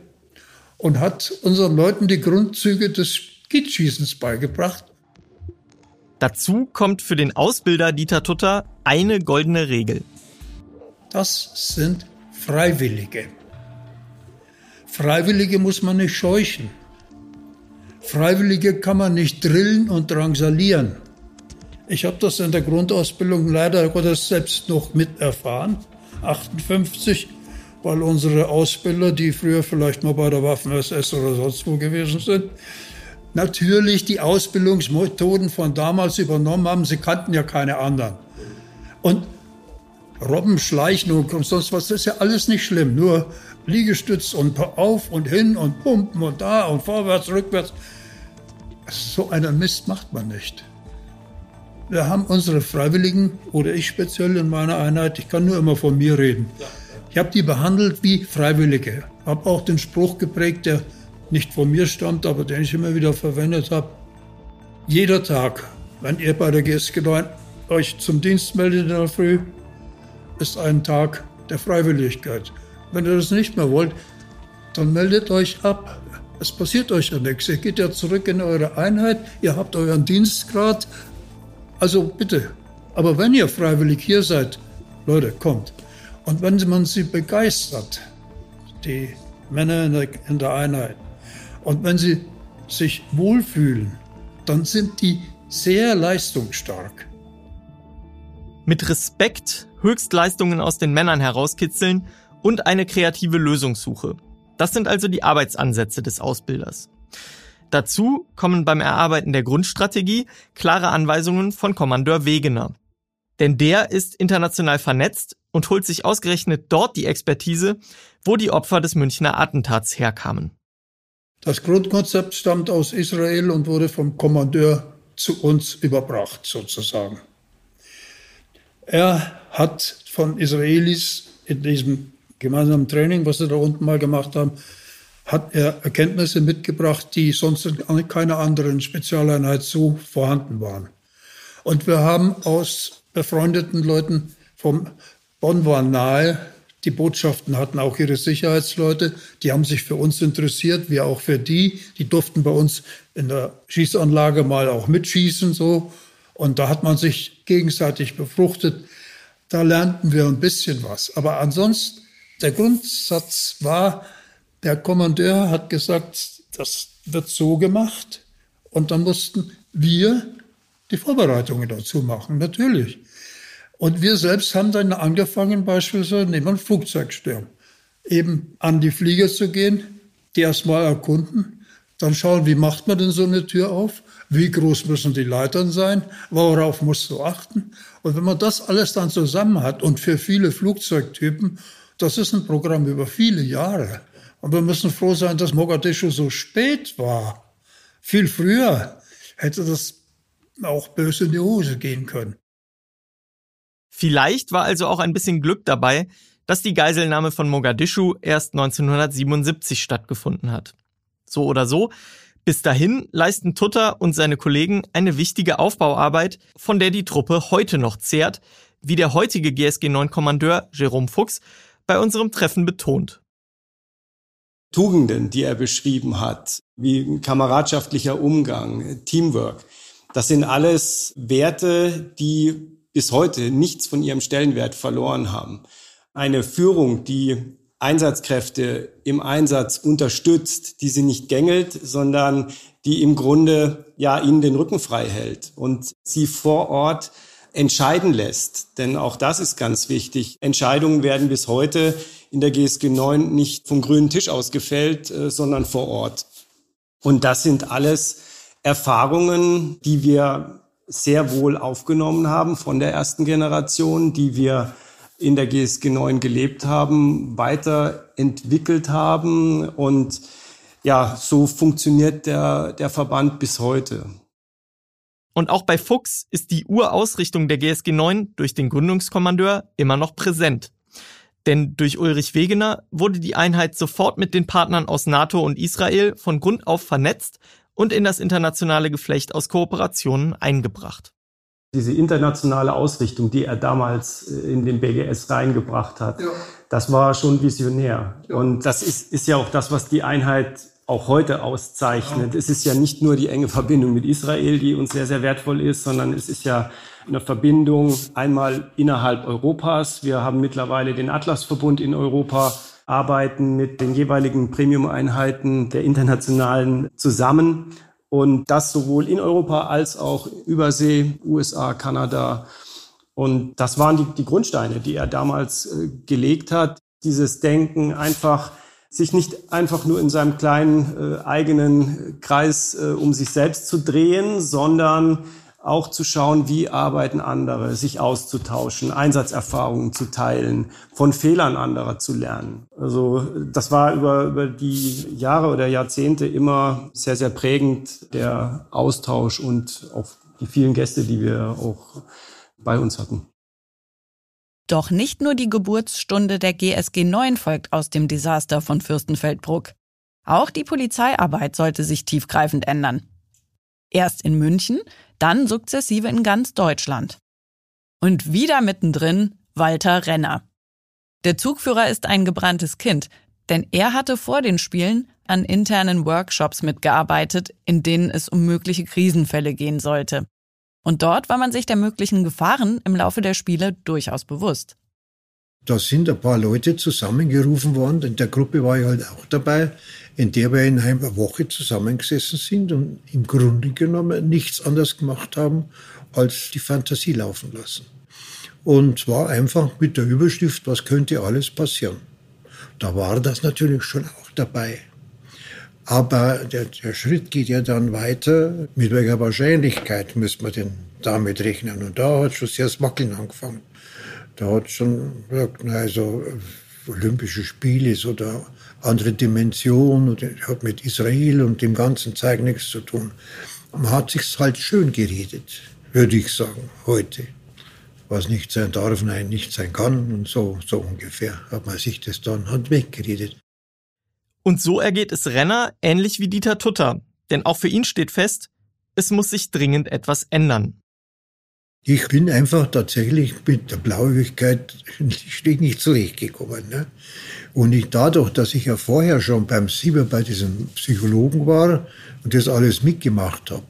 und hat unseren Leuten die Grundzüge des Skeetschießens beigebracht. Dazu kommt für den Ausbilder Dieter Tutter eine goldene Regel. Das sind Freiwillige. Freiwillige muss man nicht scheuchen. Freiwillige kann man nicht drillen und drangsalieren. Ich habe das in der Grundausbildung leider Gottes selbst noch miterfahren. 58, weil unsere Ausbilder, die früher vielleicht mal bei der Waffen-SS oder sonst wo gewesen sind, natürlich die Ausbildungsmethoden von damals übernommen haben. Sie kannten ja keine anderen. Und Robben schleichen und sonst was, das ist ja alles nicht schlimm. Nur Liegestütz und auf und hin und pumpen und da und vorwärts, rückwärts. So einen Mist macht man nicht. Wir haben unsere Freiwilligen oder ich speziell in meiner Einheit, ich kann nur immer von mir reden. Ich habe die behandelt wie Freiwillige. Habe auch den Spruch geprägt, der nicht von mir stammt, aber den ich immer wieder verwendet habe. Jeder Tag, wenn ihr bei der GSG 9 euch zum Dienst meldet in der Früh, ist ein Tag der Freiwilligkeit. Wenn ihr das nicht mehr wollt, dann meldet euch ab. Es passiert euch ja nichts. Ihr geht ja zurück in eure Einheit, ihr habt euren Dienstgrad, also bitte, aber wenn ihr freiwillig hier seid, Leute, kommt. Und wenn man sie begeistert, die Männer in der, in der Einheit, und wenn sie sich wohlfühlen, dann sind die sehr leistungsstark. Mit Respekt Höchstleistungen aus den Männern herauskitzeln und eine kreative Lösungssuche. Das sind also die Arbeitsansätze des Ausbilders. Dazu kommen beim Erarbeiten der Grundstrategie klare Anweisungen von Kommandeur Wegener. Denn der ist international vernetzt und holt sich ausgerechnet dort die Expertise, wo die Opfer des Münchner Attentats herkamen. Das Grundkonzept stammt aus Israel und wurde vom Kommandeur zu uns überbracht, sozusagen. Er hat von Israelis in diesem gemeinsamen Training, was sie da unten mal gemacht haben, hat er Erkenntnisse mitgebracht, die sonst in keiner anderen Spezialeinheit so vorhanden waren. Und wir haben aus befreundeten Leuten vom Bonn waren nahe, die Botschaften hatten auch ihre Sicherheitsleute, die haben sich für uns interessiert, wir auch für die. Die durften bei uns in der Schießanlage mal auch mitschießen, so. Und da hat man sich gegenseitig befruchtet. Da lernten wir ein bisschen was. Aber ansonsten, der Grundsatz war, der Kommandeur hat gesagt, das wird so gemacht. Und dann mussten wir die Vorbereitungen dazu machen, natürlich. Und wir selbst haben dann angefangen, beispielsweise neben einem Flugzeugsturm, eben an die Flieger zu gehen, die erstmal erkunden, dann schauen, wie macht man denn so eine Tür auf, wie groß müssen die Leitern sein, worauf musst du achten. Und wenn man das alles dann zusammen hat und für viele Flugzeugtypen, das ist ein Programm über viele Jahre, und wir müssen froh sein, dass Mogadischu so spät war. Viel früher hätte das auch böse in die Hose gehen können. Vielleicht war also auch ein bisschen Glück dabei, dass die Geiselnahme von Mogadischu erst 1977 stattgefunden hat. So oder so, bis dahin leisten Tutter und seine Kollegen eine wichtige Aufbauarbeit, von der die Truppe heute noch zehrt, wie der heutige GSG 9 Kommandeur Jerome Fuchs bei unserem Treffen betont. Tugenden, die er beschrieben hat, wie kameradschaftlicher Umgang, Teamwork, das sind alles Werte, die bis heute nichts von ihrem Stellenwert verloren haben. Eine Führung, die Einsatzkräfte im Einsatz unterstützt, die sie nicht gängelt, sondern die im Grunde ja ihnen den Rücken frei hält und sie vor Ort entscheiden lässt. Denn auch das ist ganz wichtig. Entscheidungen werden bis heute in der GSG 9 nicht vom grünen Tisch aus gefällt, äh, sondern vor Ort. Und das sind alles Erfahrungen, die wir sehr wohl aufgenommen haben von der ersten Generation, die wir in der GSG 9 gelebt haben, weiterentwickelt haben und ja, so funktioniert der, der Verband bis heute. Und auch bei Fuchs ist die Urausrichtung der GSG 9 durch den Gründungskommandeur immer noch präsent. Denn durch Ulrich Wegener wurde die Einheit sofort mit den Partnern aus NATO und Israel von Grund auf vernetzt und in das internationale Geflecht aus Kooperationen eingebracht. Diese internationale Ausrichtung, die er damals äh, in den BGS reingebracht hat, ja. das war schon visionär. Ja. Und das ist, ist ja auch das, was die Einheit auch heute auszeichnet. Ja. Es ist ja nicht nur die enge Verbindung mit Israel, die uns sehr, sehr wertvoll ist, sondern es ist ja eine Verbindung einmal innerhalb Europas. Wir haben mittlerweile den Atlasverbund in Europa, arbeiten mit den jeweiligen Premium-Einheiten der internationalen zusammen. Und das sowohl in Europa als auch Übersee, USA, Kanada. Und das waren die, die Grundsteine, die er damals äh, gelegt hat. Dieses Denken einfach, sich nicht einfach nur in seinem kleinen äh, eigenen Kreis äh, um sich selbst zu drehen, sondern auch zu schauen, wie arbeiten andere, sich auszutauschen, Einsatzerfahrungen zu teilen, von Fehlern anderer zu lernen. Also das war über, über die Jahre oder Jahrzehnte immer sehr, sehr prägend, der Austausch und auch die vielen Gäste, die wir auch bei uns hatten. Doch nicht nur die Geburtsstunde der GSG 9 folgt aus dem Desaster von Fürstenfeldbruck. Auch die Polizeiarbeit sollte sich tiefgreifend ändern. Erst in München, dann sukzessive in ganz Deutschland. Und wieder mittendrin Walter Renner. Der Zugführer ist ein gebranntes Kind, denn er hatte vor den Spielen an internen Workshops mitgearbeitet, in denen es um mögliche Krisenfälle gehen sollte. Und dort war man sich der möglichen Gefahren im Laufe der Spiele durchaus bewusst. Da sind ein paar Leute zusammengerufen worden, in der Gruppe war ich halt auch dabei, in der wir in einer Woche zusammengesessen sind und im Grunde genommen nichts anderes gemacht haben, als die Fantasie laufen lassen. Und zwar einfach mit der Überschrift, was könnte alles passieren. Da war das natürlich schon auch dabei. Aber der, der Schritt geht ja dann weiter. Mit welcher Wahrscheinlichkeit müsste man denn damit rechnen? Und da hat schon sehr das Wackeln angefangen. Da hat schon gesagt, also Olympische Spiele ist oder andere Dimension und hat mit Israel und dem ganzen Zeug nichts zu tun. Man hat sich halt schön geredet, würde ich sagen, heute. Was nicht sein darf, nein, nicht sein kann und so, so ungefähr hat man sich das dann halt weggeredet. Und so ergeht es Renner ähnlich wie Dieter Tutter. Denn auch für ihn steht fest, es muss sich dringend etwas ändern. Ich bin einfach tatsächlich mit der Blauigkeit <laughs> nicht zurechtgekommen. Ne? Und ich dadurch, dass ich ja vorher schon beim Sieber bei diesem Psychologen war und das alles mitgemacht habe,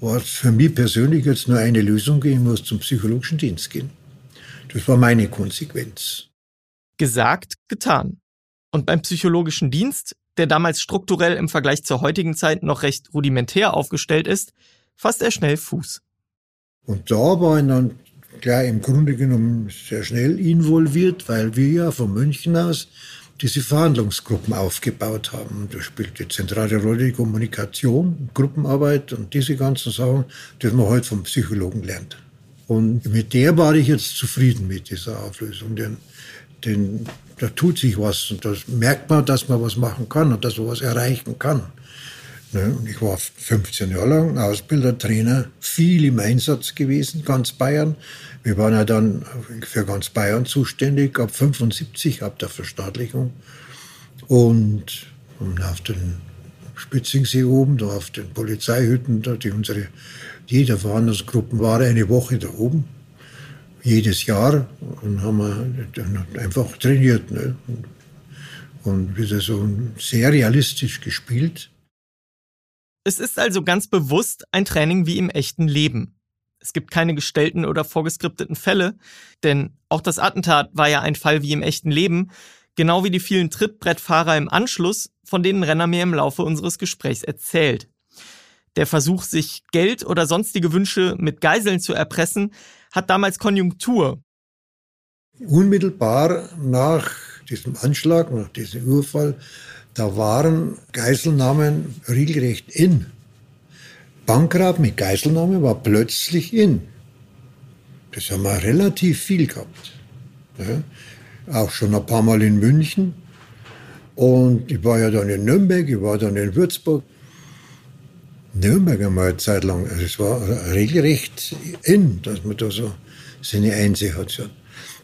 war es für mich persönlich jetzt nur eine Lösung, ich muss zum psychologischen Dienst gehen. Das war meine Konsequenz. Gesagt, getan. Und beim psychologischen Dienst, der damals strukturell im Vergleich zur heutigen Zeit noch recht rudimentär aufgestellt ist, fasst er schnell Fuß. Und da war ich dann gleich im Grunde genommen sehr schnell involviert, weil wir ja von München aus diese Verhandlungsgruppen aufgebaut haben. Da spielt die zentrale Rolle die Kommunikation, Gruppenarbeit und diese ganzen Sachen, die man heute halt vom Psychologen lernt. Und mit der war ich jetzt zufrieden mit dieser Auflösung, denn, denn da tut sich was und da merkt man, dass man was machen kann und dass man was erreichen kann. Ne? Und ich war 15 Jahre lang Ausbilder, Trainer, viel im Einsatz gewesen, ganz Bayern. Wir waren ja dann für ganz Bayern zuständig, ab 75, ab der Verstaatlichung. Und auf den Spitzingsee oben, da auf den Polizeihütten, da die unsere, jeder Verhandlungsgruppen war eine Woche da oben. Jedes Jahr. Und haben wir einfach trainiert. Ne? und wieder so sehr realistisch gespielt. Es ist also ganz bewusst ein Training wie im echten Leben. Es gibt keine gestellten oder vorgeskripteten Fälle, denn auch das Attentat war ja ein Fall wie im echten Leben, genau wie die vielen Trittbrettfahrer im Anschluss, von denen Renner mir im Laufe unseres Gesprächs erzählt. Der Versuch, sich Geld oder sonstige Wünsche mit Geiseln zu erpressen, hat damals Konjunktur. Unmittelbar nach diesem Anschlag, nach diesem Überfall, da waren Geiselnahmen regelrecht in. Bankraub mit Geiselnahme war plötzlich in. Das haben wir relativ viel gehabt. Ja. Auch schon ein paar Mal in München. Und ich war ja dann in Nürnberg, ich war dann in Würzburg. Nürnberg einmal eine Zeit lang. Also es war regelrecht in, dass man da so seine Einsicht hat.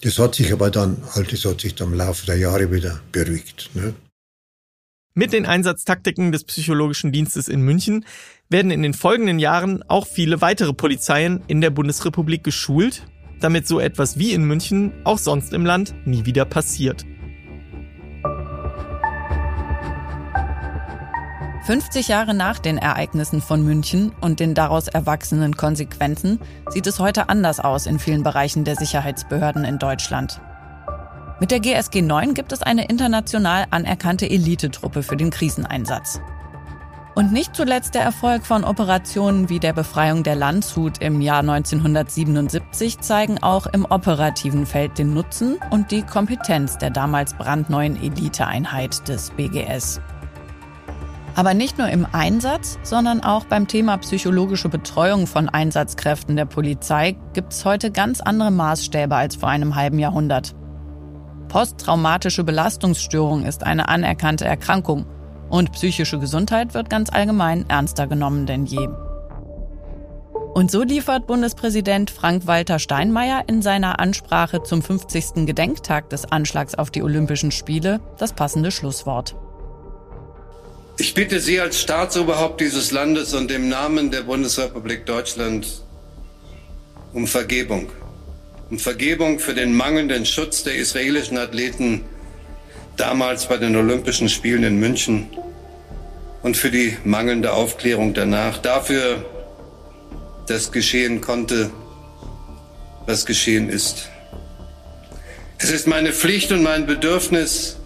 Das hat sich aber dann, halt, das hat sich dann im Laufe der Jahre wieder beruhigt. Ne? Mit den Einsatztaktiken des psychologischen Dienstes in München werden in den folgenden Jahren auch viele weitere Polizeien in der Bundesrepublik geschult, damit so etwas wie in München auch sonst im Land nie wieder passiert. 50 Jahre nach den Ereignissen von München und den daraus erwachsenen Konsequenzen sieht es heute anders aus in vielen Bereichen der Sicherheitsbehörden in Deutschland. Mit der GSG 9 gibt es eine international anerkannte Elitetruppe für den Kriseneinsatz. Und nicht zuletzt der Erfolg von Operationen wie der Befreiung der Landshut im Jahr 1977 zeigen auch im operativen Feld den Nutzen und die Kompetenz der damals brandneuen Eliteeinheit des BGS. Aber nicht nur im Einsatz, sondern auch beim Thema psychologische Betreuung von Einsatzkräften der Polizei gibt es heute ganz andere Maßstäbe als vor einem halben Jahrhundert. Posttraumatische Belastungsstörung ist eine anerkannte Erkrankung und psychische Gesundheit wird ganz allgemein ernster genommen denn je. Und so liefert Bundespräsident Frank-Walter Steinmeier in seiner Ansprache zum 50. Gedenktag des Anschlags auf die Olympischen Spiele das passende Schlusswort. Ich bitte Sie als Staatsoberhaupt dieses Landes und im Namen der Bundesrepublik Deutschland um Vergebung um Vergebung für den mangelnden Schutz der israelischen Athleten damals bei den Olympischen Spielen in München und für die mangelnde Aufklärung danach, dafür, dass geschehen konnte, was geschehen ist. Es ist meine Pflicht und mein Bedürfnis,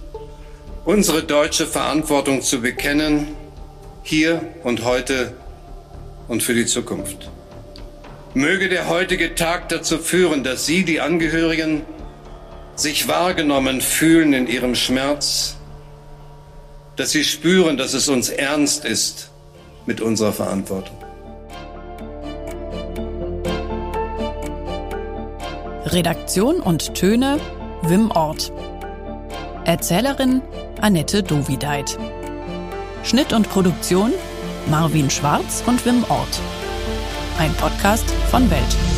unsere deutsche Verantwortung zu bekennen, hier und heute und für die Zukunft. Möge der heutige Tag dazu führen, dass Sie, die Angehörigen, sich wahrgenommen fühlen in ihrem Schmerz, dass Sie spüren, dass es uns ernst ist mit unserer Verantwortung. Redaktion und Töne Wim Ort. Erzählerin Annette Dovideit. Schnitt und Produktion Marvin Schwarz und Wim Ort ein Podcast von Welt.